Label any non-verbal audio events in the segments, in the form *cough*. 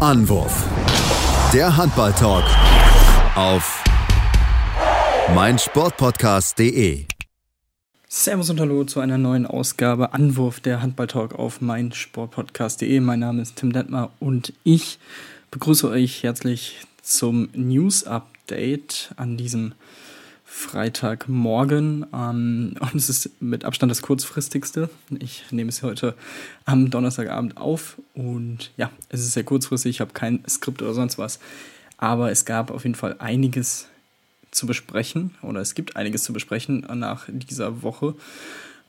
Anwurf. Der Handball-Talk auf meinsportpodcast.de. Servus und Hallo zu einer neuen Ausgabe Anwurf der Handball-Talk auf meinsportpodcast.de. Mein Name ist Tim Detmar und ich begrüße euch herzlich zum News-Update an diesem Freitagmorgen. Ähm, *laughs* und es ist mit Abstand das kurzfristigste. Ich nehme es heute am Donnerstagabend auf. Und ja, es ist sehr kurzfristig. Ich habe kein Skript oder sonst was. Aber es gab auf jeden Fall einiges zu besprechen. Oder es gibt einiges zu besprechen nach dieser Woche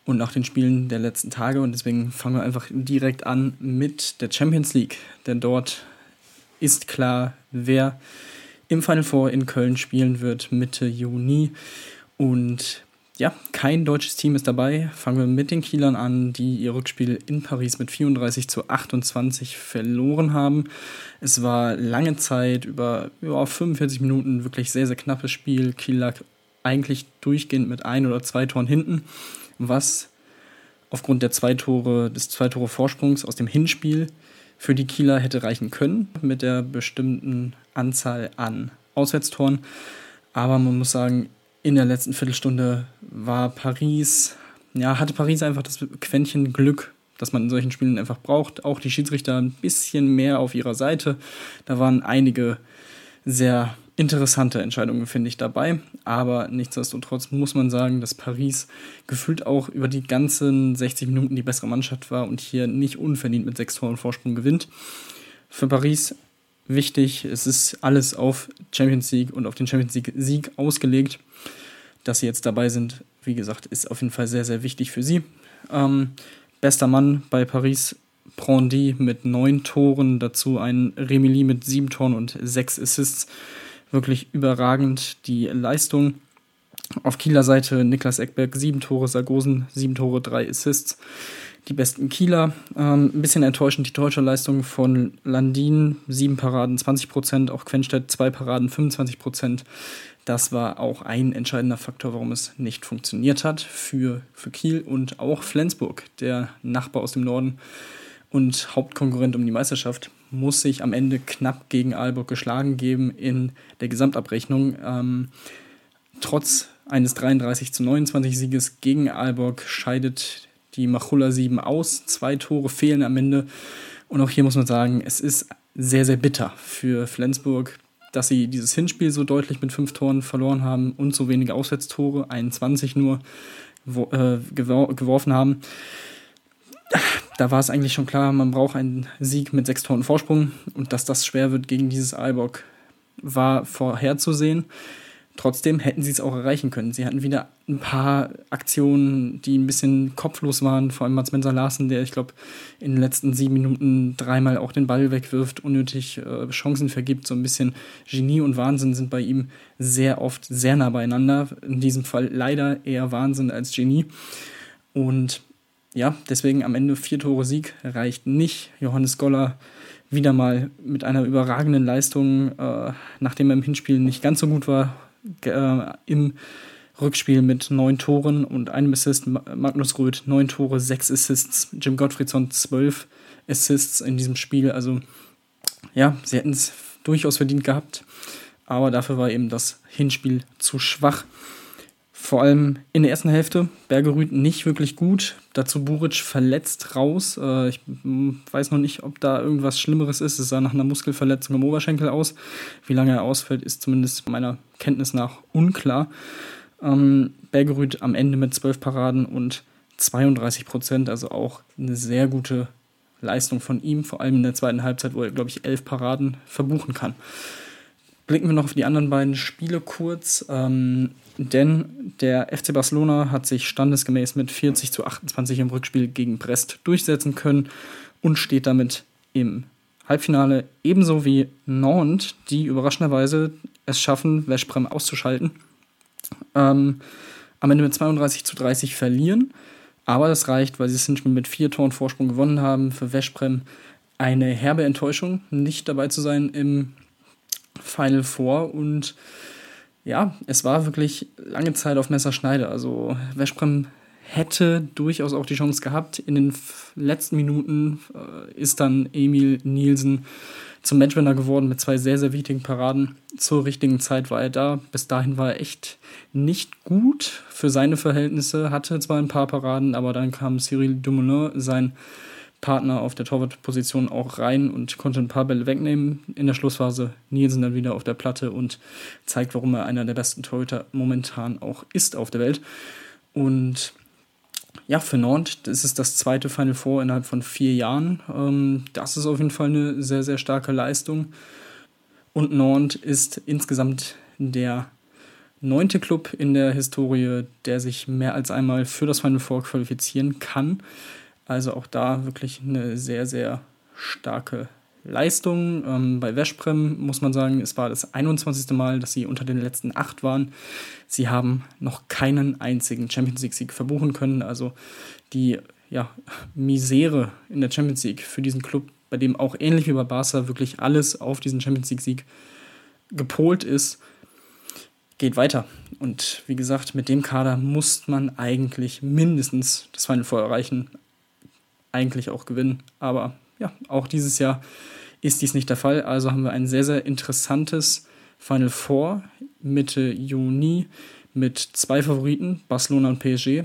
und nach den Spielen der letzten Tage. Und deswegen fangen wir einfach direkt an mit der Champions League. Denn dort ist klar, wer im Final Four in Köln spielen wird Mitte Juni. Und ja, kein deutsches Team ist dabei. Fangen wir mit den Kielern an, die ihr Rückspiel in Paris mit 34 zu 28 verloren haben. Es war lange Zeit, über ja, 45 Minuten, wirklich sehr, sehr knappes Spiel. Kiel lag eigentlich durchgehend mit ein oder zwei Toren hinten, was aufgrund der zwei Tore, des zwei Tore Vorsprungs aus dem Hinspiel für die Kieler hätte reichen können mit der bestimmten Anzahl an Auswärtstoren. Aber man muss sagen, in der letzten Viertelstunde war Paris, ja, hatte Paris einfach das Quäntchen Glück, das man in solchen Spielen einfach braucht. Auch die Schiedsrichter ein bisschen mehr auf ihrer Seite. Da waren einige sehr interessante Entscheidungen, finde ich, dabei. Aber nichtsdestotrotz muss man sagen, dass Paris gefühlt auch über die ganzen 60 Minuten die bessere Mannschaft war und hier nicht unverdient mit sechs Toren Vorsprung gewinnt. Für Paris wichtig, es ist alles auf Champions League und auf den Champions League Sieg ausgelegt. Dass sie jetzt dabei sind, wie gesagt, ist auf jeden Fall sehr, sehr wichtig für sie. Ähm, bester Mann bei Paris Prondy mit neun Toren, dazu ein Remili mit sieben Toren und sechs Assists wirklich überragend die Leistung. Auf Kieler Seite Niklas Eckberg, sieben Tore, Sargosen, sieben Tore, drei Assists. Die besten Kieler. Ähm, ein bisschen enttäuschend die deutsche Leistung von Landin, sieben Paraden, 20 Prozent. Auch Quenstedt, zwei Paraden, 25 Prozent. Das war auch ein entscheidender Faktor, warum es nicht funktioniert hat für, für Kiel und auch Flensburg, der Nachbar aus dem Norden und Hauptkonkurrent um die Meisterschaft, muss sich am Ende knapp gegen Aalborg geschlagen geben in der Gesamtabrechnung. Ähm, trotz eines 33 zu 29 Sieges gegen Aalborg scheidet die Machulla 7 aus. Zwei Tore fehlen am Ende. Und auch hier muss man sagen, es ist sehr, sehr bitter für Flensburg, dass sie dieses Hinspiel so deutlich mit fünf Toren verloren haben und so wenige Auswärtstore, 21 nur, äh, geworfen haben da war es eigentlich schon klar, man braucht einen Sieg mit sechs Toren Vorsprung und dass das schwer wird gegen dieses Aalborg war vorherzusehen. Trotzdem hätten sie es auch erreichen können. Sie hatten wieder ein paar Aktionen, die ein bisschen kopflos waren. Vor allem Mats Menser Larsen, der, ich glaube, in den letzten sieben Minuten dreimal auch den Ball wegwirft, unnötig äh, Chancen vergibt. So ein bisschen Genie und Wahnsinn sind bei ihm sehr oft sehr nah beieinander. In diesem Fall leider eher Wahnsinn als Genie. Und ja, deswegen am Ende vier Tore Sieg reicht nicht. Johannes Goller wieder mal mit einer überragenden Leistung, äh, nachdem er im Hinspiel nicht ganz so gut war, äh, im Rückspiel mit neun Toren und einem Assist. Magnus Röth neun Tore, sechs Assists. Jim Gottfriedson zwölf Assists in diesem Spiel. Also ja, sie hätten es durchaus verdient gehabt, aber dafür war eben das Hinspiel zu schwach. Vor allem in der ersten Hälfte. Bergerüth nicht wirklich gut. Dazu Buric verletzt raus. Äh, ich weiß noch nicht, ob da irgendwas Schlimmeres ist. Es sah nach einer Muskelverletzung im Oberschenkel aus. Wie lange er ausfällt, ist zumindest meiner Kenntnis nach unklar. Ähm, Bergerüth am Ende mit 12 Paraden und 32 Prozent. Also auch eine sehr gute Leistung von ihm. Vor allem in der zweiten Halbzeit, wo er, glaube ich, 11 Paraden verbuchen kann. Blicken wir noch auf die anderen beiden Spiele kurz. Ähm, denn der FC Barcelona hat sich standesgemäß mit 40 zu 28 im Rückspiel gegen Brest durchsetzen können und steht damit im Halbfinale, ebenso wie Nantes, die überraschenderweise es schaffen, Veszprem auszuschalten. Ähm, am Ende mit 32 zu 30 verlieren, aber das reicht, weil sie es Hinspiel mit vier Toren Vorsprung gewonnen haben. Für Veszprem eine herbe Enttäuschung, nicht dabei zu sein im Final Four und ja, es war wirklich lange Zeit auf Messerschneide. Also Veszprem hätte durchaus auch die Chance gehabt. In den letzten Minuten äh, ist dann Emil Nielsen zum Matchwinner geworden mit zwei sehr, sehr wichtigen Paraden. Zur richtigen Zeit war er da. Bis dahin war er echt nicht gut für seine Verhältnisse, hatte zwar ein paar Paraden, aber dann kam Cyril Dumoulin, sein Partner auf der Torwartposition, auch rein und konnte ein paar Bälle wegnehmen. In der Schlussphase Nielsen dann wieder auf der Platte und zeigt, warum er einer der besten Torhüter momentan auch ist auf der Welt. Und ja, für Nantes ist das zweite Final Four innerhalb von vier Jahren. Ähm, das ist auf jeden Fall eine sehr, sehr starke Leistung. Und Nantes ist insgesamt der neunte Club in der Historie, der sich mehr als einmal für das Final Four qualifizieren kann. Also auch da wirklich eine sehr, sehr starke Leistung. Ähm, bei Veszprem muss man sagen, es war das 21. Mal, dass sie unter den letzten acht waren. Sie haben noch keinen einzigen Champions League-Sieg verbuchen können. Also die ja, Misere in der Champions League für diesen Club, bei dem auch ähnlich wie bei Barca wirklich alles auf diesen Champions League-Sieg gepolt ist, geht weiter. Und wie gesagt, mit dem Kader muss man eigentlich mindestens das Final Four erreichen, eigentlich auch gewinnen. Aber ja, auch dieses Jahr ist dies nicht der Fall. Also haben wir ein sehr, sehr interessantes Final Four Mitte Juni mit zwei Favoriten, Barcelona und PSG,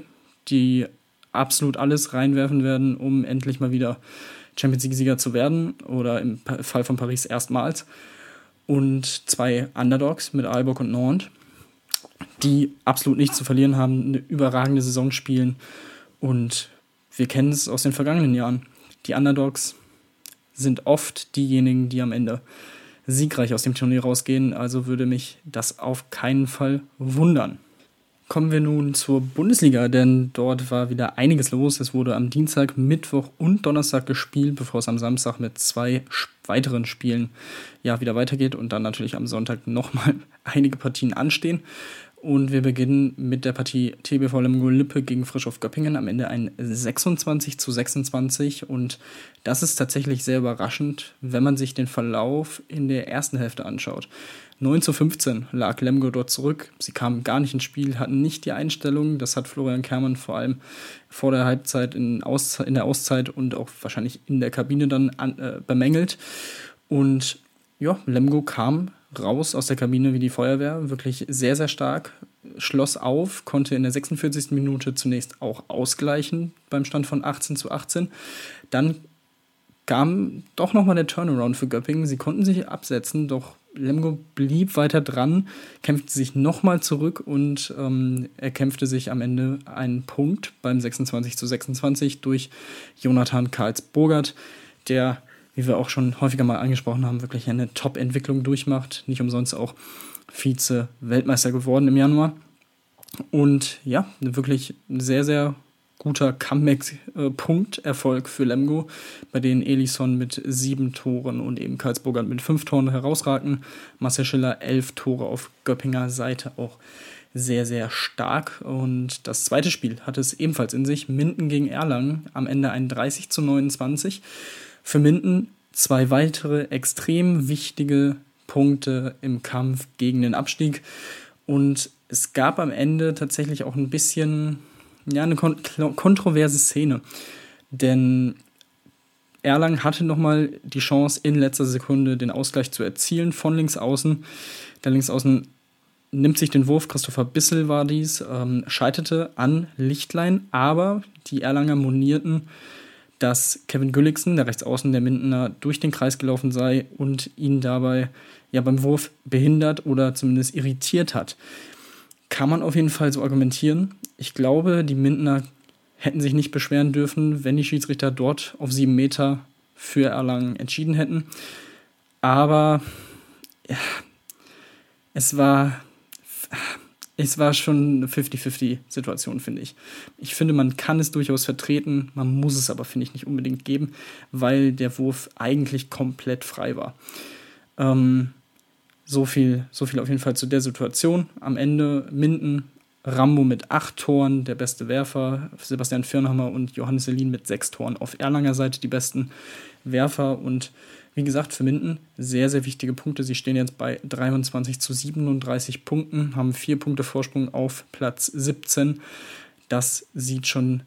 die absolut alles reinwerfen werden, um endlich mal wieder Champions League-Sieger zu werden oder im Fall von Paris erstmals. Und zwei Underdogs mit Aalborg und Nantes, die absolut nichts zu verlieren haben, eine überragende Saison spielen. Und wir kennen es aus den vergangenen Jahren. Die Underdogs sind oft diejenigen, die am Ende siegreich aus dem Turnier rausgehen. Also würde mich das auf keinen Fall wundern. Kommen wir nun zur Bundesliga, denn dort war wieder einiges los. Es wurde am Dienstag, Mittwoch und Donnerstag gespielt, bevor es am Samstag mit zwei weiteren Spielen ja wieder weitergeht und dann natürlich am Sonntag nochmal *laughs* einige Partien anstehen. Und wir beginnen mit der Partie TBV Lemgo Lippe gegen Frischhoff Göppingen. Am Ende ein 26 zu 26. Und das ist tatsächlich sehr überraschend, wenn man sich den Verlauf in der ersten Hälfte anschaut. 9 zu 15 lag Lemgo dort zurück. Sie kamen gar nicht ins Spiel, hatten nicht die Einstellung. Das hat Florian Kermann vor allem vor der Halbzeit in, in der Auszeit und auch wahrscheinlich in der Kabine dann an, äh, bemängelt. Und ja, Lemgo kam raus aus der Kabine wie die Feuerwehr, wirklich sehr, sehr stark, schloss auf, konnte in der 46. Minute zunächst auch ausgleichen beim Stand von 18 zu 18. Dann kam doch nochmal der Turnaround für Göppingen. Sie konnten sich absetzen, doch Lemgo blieb weiter dran, kämpfte sich nochmal zurück und ähm, erkämpfte sich am Ende einen Punkt beim 26 zu 26 durch Jonathan Karls-Bogert, der wie wir auch schon häufiger mal angesprochen haben, wirklich eine Top-Entwicklung durchmacht. Nicht umsonst auch Vize-Weltmeister geworden im Januar. Und ja, wirklich sehr, sehr guter Comeback-Punkt-Erfolg für Lemgo, bei denen Elison mit sieben Toren und eben Karlsburger mit fünf Toren herausragten. Marcel Schiller elf Tore auf Göppinger Seite auch sehr, sehr stark. Und das zweite Spiel hatte es ebenfalls in sich. Minden gegen Erlangen am Ende ein 30 zu 29. Für Minden zwei weitere extrem wichtige Punkte im Kampf gegen den Abstieg. Und es gab am Ende tatsächlich auch ein bisschen ja, eine kon kontroverse Szene. Denn Erlangen hatte nochmal die Chance, in letzter Sekunde den Ausgleich zu erzielen von links außen. Der links außen nimmt sich den Wurf, Christopher Bissel war dies, ähm, scheiterte an Lichtlein, aber die Erlanger monierten dass Kevin Gülliksen, der Rechtsaußen der Mindener, durch den Kreis gelaufen sei und ihn dabei ja beim Wurf behindert oder zumindest irritiert hat. Kann man auf jeden Fall so argumentieren. Ich glaube, die Mindener hätten sich nicht beschweren dürfen, wenn die Schiedsrichter dort auf sieben Meter für Erlangen entschieden hätten. Aber ja, es war es war schon eine 50-50-Situation, finde ich. Ich finde, man kann es durchaus vertreten, man muss es aber, finde ich, nicht unbedingt geben, weil der Wurf eigentlich komplett frei war. Ähm, so, viel, so viel auf jeden Fall zu der Situation. Am Ende Minden, Rambo mit acht Toren, der beste Werfer, Sebastian Firnhammer und Johannes Selin mit sechs Toren. Auf Erlanger Seite die besten Werfer und wie gesagt, für Minden sehr, sehr wichtige Punkte. Sie stehen jetzt bei 23 zu 37 Punkten, haben vier Punkte Vorsprung auf Platz 17. Das sieht schon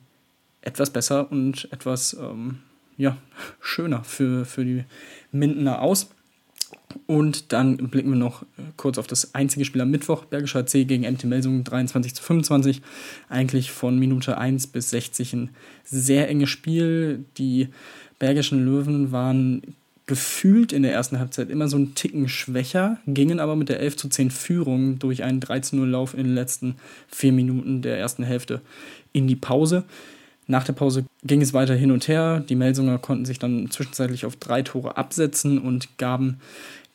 etwas besser und etwas ähm, ja, schöner für, für die Mindener aus. Und dann blicken wir noch kurz auf das einzige Spiel am Mittwoch, Bergischer C gegen MT Melsungen 23 zu 25. Eigentlich von Minute 1 bis 60 ein sehr enges Spiel. Die Bergischen Löwen waren gefühlt in der ersten Halbzeit immer so einen Ticken schwächer, gingen aber mit der 11 zu 10 Führung durch einen 13-0-Lauf in den letzten vier Minuten der ersten Hälfte in die Pause. Nach der Pause ging es weiter hin und her. Die Melsunger konnten sich dann zwischenzeitlich auf drei Tore absetzen und gaben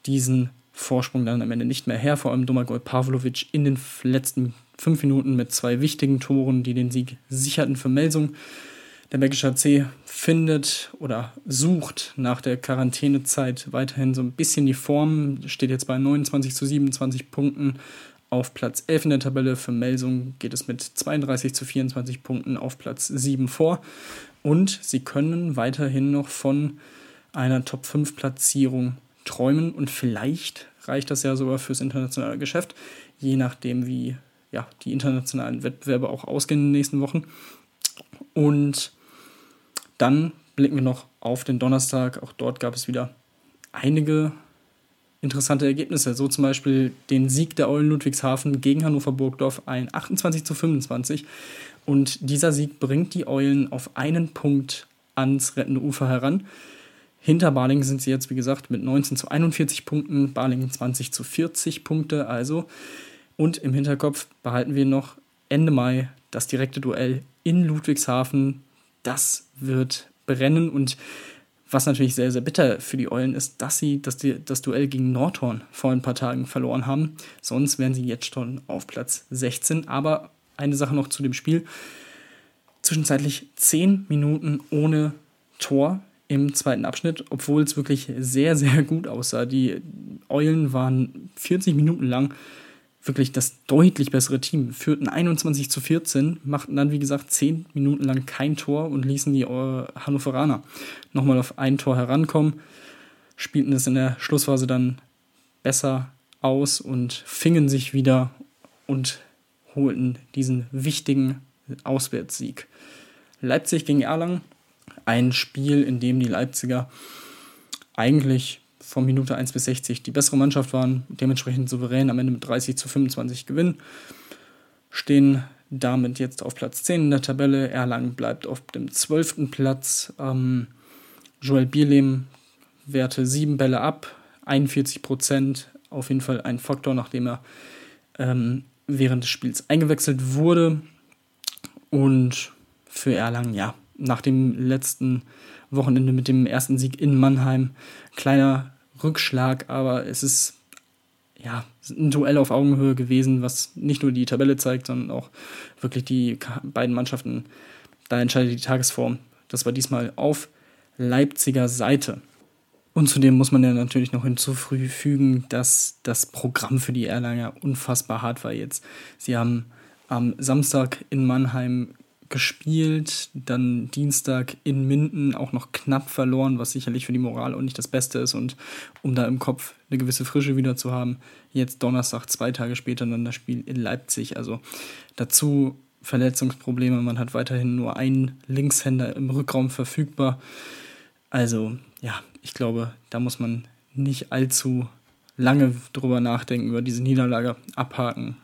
diesen Vorsprung dann am Ende nicht mehr her. Vor allem Domagoj Pavlovic in den letzten fünf Minuten mit zwei wichtigen Toren, die den Sieg sicherten für Melsung. Der Bergische HC findet oder sucht nach der Quarantänezeit weiterhin so ein bisschen die Form, steht jetzt bei 29 zu 27 Punkten auf Platz 11 in der Tabelle. Für Melsung geht es mit 32 zu 24 Punkten auf Platz 7 vor. Und sie können weiterhin noch von einer Top 5 Platzierung träumen und vielleicht reicht das ja sogar fürs internationale Geschäft, je nachdem, wie ja, die internationalen Wettbewerbe auch ausgehen in den nächsten Wochen. Und dann blicken wir noch auf den Donnerstag. Auch dort gab es wieder einige interessante Ergebnisse. So zum Beispiel den Sieg der Eulen Ludwigshafen gegen Hannover Burgdorf, ein 28 zu 25. Und dieser Sieg bringt die Eulen auf einen Punkt ans rettende Ufer heran. Hinter Balingen sind sie jetzt, wie gesagt, mit 19 zu 41 Punkten, Balingen 20 zu 40 Punkte. Also, und im Hinterkopf behalten wir noch Ende Mai das direkte Duell in Ludwigshafen. Das wird brennen und was natürlich sehr, sehr bitter für die Eulen ist, dass sie das, das Duell gegen Nordhorn vor ein paar Tagen verloren haben. Sonst wären sie jetzt schon auf Platz 16. Aber eine Sache noch zu dem Spiel. Zwischenzeitlich 10 Minuten ohne Tor im zweiten Abschnitt, obwohl es wirklich sehr, sehr gut aussah. Die Eulen waren 40 Minuten lang wirklich das deutlich bessere Team, führten 21 zu 14, machten dann, wie gesagt, 10 Minuten lang kein Tor und ließen die äh, Hannoveraner nochmal auf ein Tor herankommen, spielten es in der Schlussphase dann besser aus und fingen sich wieder und holten diesen wichtigen Auswärtssieg. Leipzig gegen Erlangen, ein Spiel, in dem die Leipziger eigentlich von Minute 1 bis 60 die bessere Mannschaft waren, dementsprechend souverän am Ende mit 30 zu 25 gewinnen, stehen damit jetzt auf Platz 10 in der Tabelle. Erlangen bleibt auf dem 12. Platz. Ähm, Joel Bierlehm werte 7 Bälle ab, 41 Prozent, auf jeden Fall ein Faktor, nachdem er ähm, während des Spiels eingewechselt wurde. Und für Erlangen, ja, nach dem letzten Wochenende mit dem ersten Sieg in Mannheim, kleiner Rückschlag, aber es ist ja ein Duell auf Augenhöhe gewesen, was nicht nur die Tabelle zeigt, sondern auch wirklich die beiden Mannschaften. Da entscheidet die Tagesform. Das war diesmal auf Leipziger Seite. Und zudem muss man ja natürlich noch hinzufügen, dass das Programm für die Erlanger unfassbar hart war jetzt. Sie haben am Samstag in Mannheim gespielt, dann Dienstag in Minden auch noch knapp verloren, was sicherlich für die Moral auch nicht das Beste ist und um da im Kopf eine gewisse Frische wieder zu haben, jetzt Donnerstag, zwei Tage später dann das Spiel in Leipzig. Also dazu Verletzungsprobleme, man hat weiterhin nur einen Linkshänder im Rückraum verfügbar. Also ja, ich glaube, da muss man nicht allzu lange drüber nachdenken, über diese Niederlage abhaken,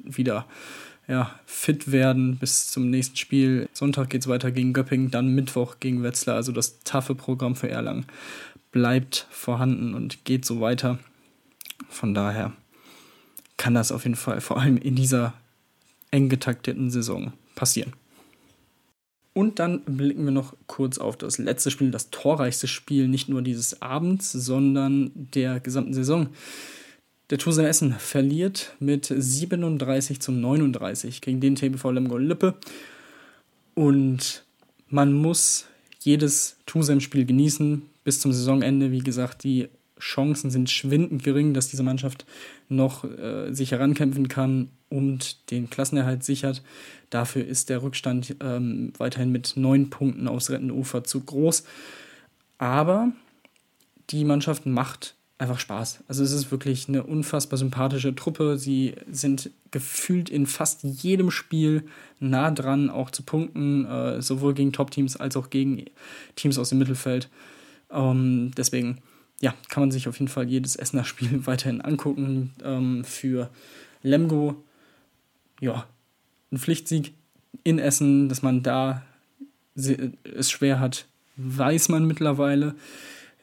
wieder ja, fit werden bis zum nächsten Spiel. Sonntag geht es weiter gegen Göppingen, dann Mittwoch gegen Wetzlar. Also das taffe Programm für Erlangen bleibt vorhanden und geht so weiter. Von daher kann das auf jeden Fall vor allem in dieser eng getakteten Saison passieren. Und dann blicken wir noch kurz auf das letzte Spiel, das torreichste Spiel nicht nur dieses Abends, sondern der gesamten Saison. Der Tusen Essen verliert mit 37 zu 39 gegen den TBV Lemgo Lippe. Und man muss jedes Tusem-Spiel genießen bis zum Saisonende. Wie gesagt, die Chancen sind schwindend gering, dass diese Mannschaft noch äh, sich herankämpfen kann und den Klassenerhalt sichert. Dafür ist der Rückstand ähm, weiterhin mit neun Punkten aufs rettende Ufer zu groß. Aber die Mannschaft macht einfach Spaß. Also es ist wirklich eine unfassbar sympathische Truppe. Sie sind gefühlt in fast jedem Spiel nah dran, auch zu punkten, äh, sowohl gegen Top-Teams als auch gegen Teams aus dem Mittelfeld. Ähm, deswegen ja, kann man sich auf jeden Fall jedes Essener Spiel *laughs* weiterhin angucken. Ähm, für Lemgo, ja, ein Pflichtsieg in Essen, dass man da es schwer hat, weiß man mittlerweile.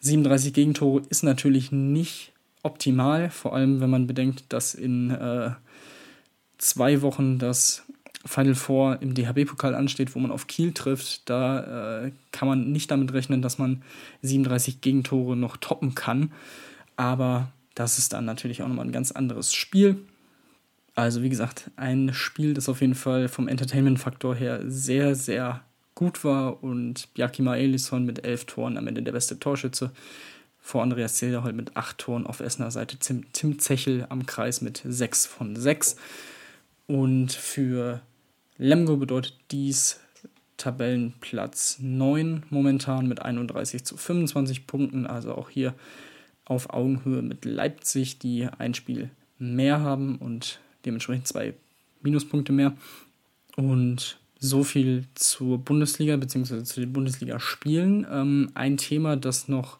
37 Gegentore ist natürlich nicht optimal, vor allem wenn man bedenkt, dass in äh, zwei Wochen das Final Four im DHB-Pokal ansteht, wo man auf Kiel trifft. Da äh, kann man nicht damit rechnen, dass man 37 Gegentore noch toppen kann. Aber das ist dann natürlich auch nochmal ein ganz anderes Spiel. Also wie gesagt, ein Spiel, das auf jeden Fall vom Entertainment-Faktor her sehr, sehr gut war und Jakima Elisson mit elf Toren am Ende der beste Torschütze. Vor Andreas Zederhold mit acht Toren auf Essener Seite. Tim, Tim Zechel am Kreis mit sechs von sechs. Und für Lemgo bedeutet dies Tabellenplatz 9 momentan mit 31 zu 25 Punkten. Also auch hier auf Augenhöhe mit Leipzig, die ein Spiel mehr haben und dementsprechend zwei Minuspunkte mehr. Und so viel zur Bundesliga bzw. zu den Bundesligaspielen. Ähm, ein Thema, das noch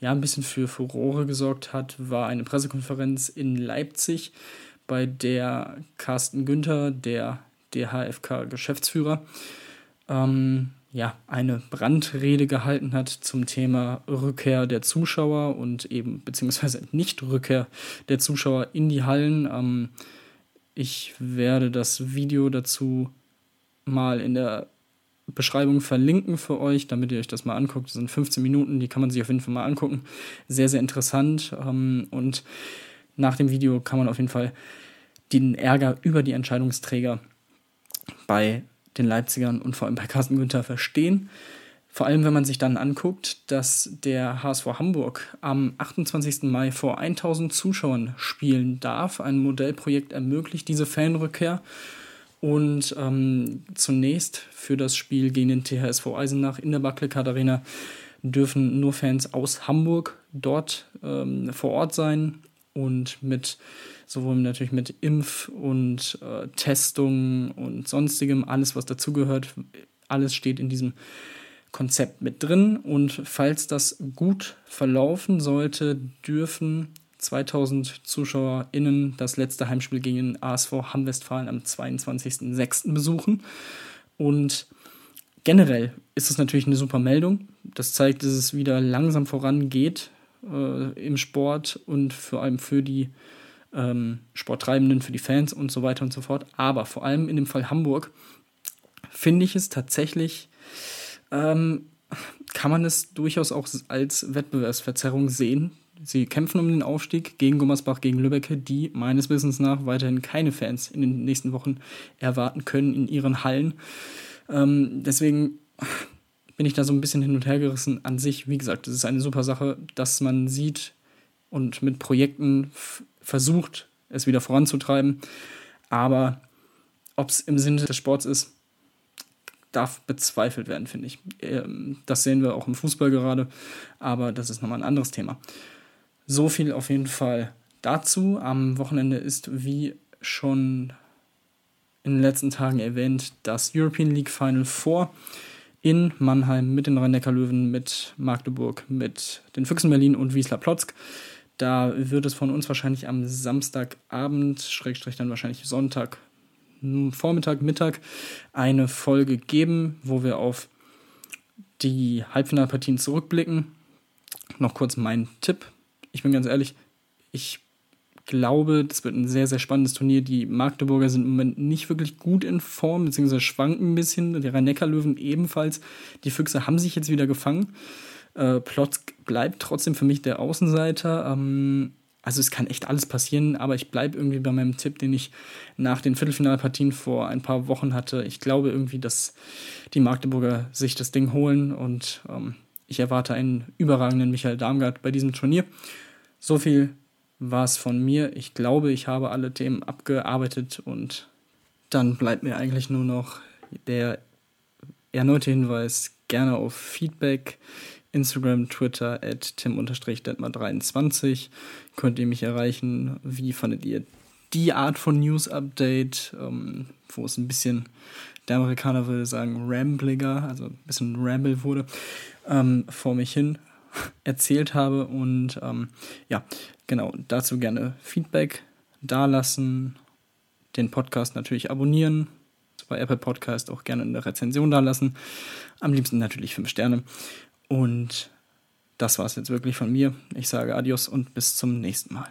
ja, ein bisschen für Furore gesorgt hat, war eine Pressekonferenz in Leipzig, bei der Carsten Günther, der DHFK-Geschäftsführer, ähm, ja, eine Brandrede gehalten hat zum Thema Rückkehr der Zuschauer und eben beziehungsweise *laughs* Nicht-Rückkehr der Zuschauer in die Hallen. Ähm, ich werde das Video dazu mal in der Beschreibung verlinken für euch, damit ihr euch das mal anguckt. Das sind 15 Minuten, die kann man sich auf jeden Fall mal angucken. Sehr, sehr interessant. Ähm, und nach dem Video kann man auf jeden Fall den Ärger über die Entscheidungsträger bei den Leipzigern und vor allem bei Carsten Günther verstehen. Vor allem, wenn man sich dann anguckt, dass der HSV Hamburg am 28. Mai vor 1000 Zuschauern spielen darf. Ein Modellprojekt ermöglicht diese Fanrückkehr. Und ähm, zunächst für das Spiel gegen den THSV Eisenach in der Barclaycard Arena dürfen nur Fans aus Hamburg dort ähm, vor Ort sein und mit sowohl natürlich mit Impf- und äh, Testung und sonstigem, alles was dazugehört, alles steht in diesem Konzept mit drin. Und falls das gut verlaufen sollte, dürfen 2000 ZuschauerInnen das letzte Heimspiel gegen den ASV Hamm-Westfalen am 22.06. besuchen. Und generell ist es natürlich eine super Meldung. Das zeigt, dass es wieder langsam vorangeht äh, im Sport und vor allem für die ähm, Sporttreibenden, für die Fans und so weiter und so fort. Aber vor allem in dem Fall Hamburg finde ich es tatsächlich, ähm, kann man es durchaus auch als Wettbewerbsverzerrung sehen. Sie kämpfen um den Aufstieg gegen Gummersbach, gegen Lübbecke, die meines Wissens nach weiterhin keine Fans in den nächsten Wochen erwarten können in ihren Hallen. Ähm, deswegen bin ich da so ein bisschen hin und her gerissen. An sich, wie gesagt, es ist eine super Sache, dass man sieht und mit Projekten versucht, es wieder voranzutreiben. Aber ob es im Sinne des Sports ist, darf bezweifelt werden, finde ich. Ähm, das sehen wir auch im Fußball gerade, aber das ist nochmal ein anderes Thema. So viel auf jeden Fall dazu. Am Wochenende ist, wie schon in den letzten Tagen erwähnt, das European League Final Four in Mannheim mit den Rhein-Neckar-Löwen, mit Magdeburg, mit den Füchsen Berlin und Wiesla Plotzk. Da wird es von uns wahrscheinlich am Samstagabend, Schrägstrich dann wahrscheinlich Sonntag, Vormittag, Mittag, eine Folge geben, wo wir auf die Halbfinalpartien zurückblicken. Noch kurz mein Tipp. Ich bin ganz ehrlich, ich glaube, das wird ein sehr, sehr spannendes Turnier. Die Magdeburger sind im Moment nicht wirklich gut in Form, beziehungsweise schwanken ein bisschen. Die Rhein-Neckar-Löwen ebenfalls. Die Füchse haben sich jetzt wieder gefangen. Äh, Plotz bleibt trotzdem für mich der Außenseiter. Ähm, also es kann echt alles passieren, aber ich bleibe irgendwie bei meinem Tipp, den ich nach den Viertelfinalpartien vor ein paar Wochen hatte. Ich glaube irgendwie, dass die Magdeburger sich das Ding holen und ähm, ich erwarte einen überragenden Michael Darmgard bei diesem Turnier. So viel war es von mir. Ich glaube, ich habe alle Themen abgearbeitet und dann bleibt mir eigentlich nur noch der erneute Hinweis, gerne auf Feedback Instagram, Twitter at tim-detmar23 könnt ihr mich erreichen. Wie fandet ihr die Art von News-Update, ähm, wo es ein bisschen, der Amerikaner würde sagen, rambliger, also ein bisschen ramble wurde, ähm, vor mich hin. erzählt habe. Und ähm, ja, genau, dazu gerne Feedback dalassen, den Podcast natürlich abonnieren, bei Apple Podcast auch gerne eine Rezension dalassen. Am liebsten natürlich fünf Sterne. Und das war es jetzt wirklich von mir. Ich sage Adios und bis zum nächsten Mal.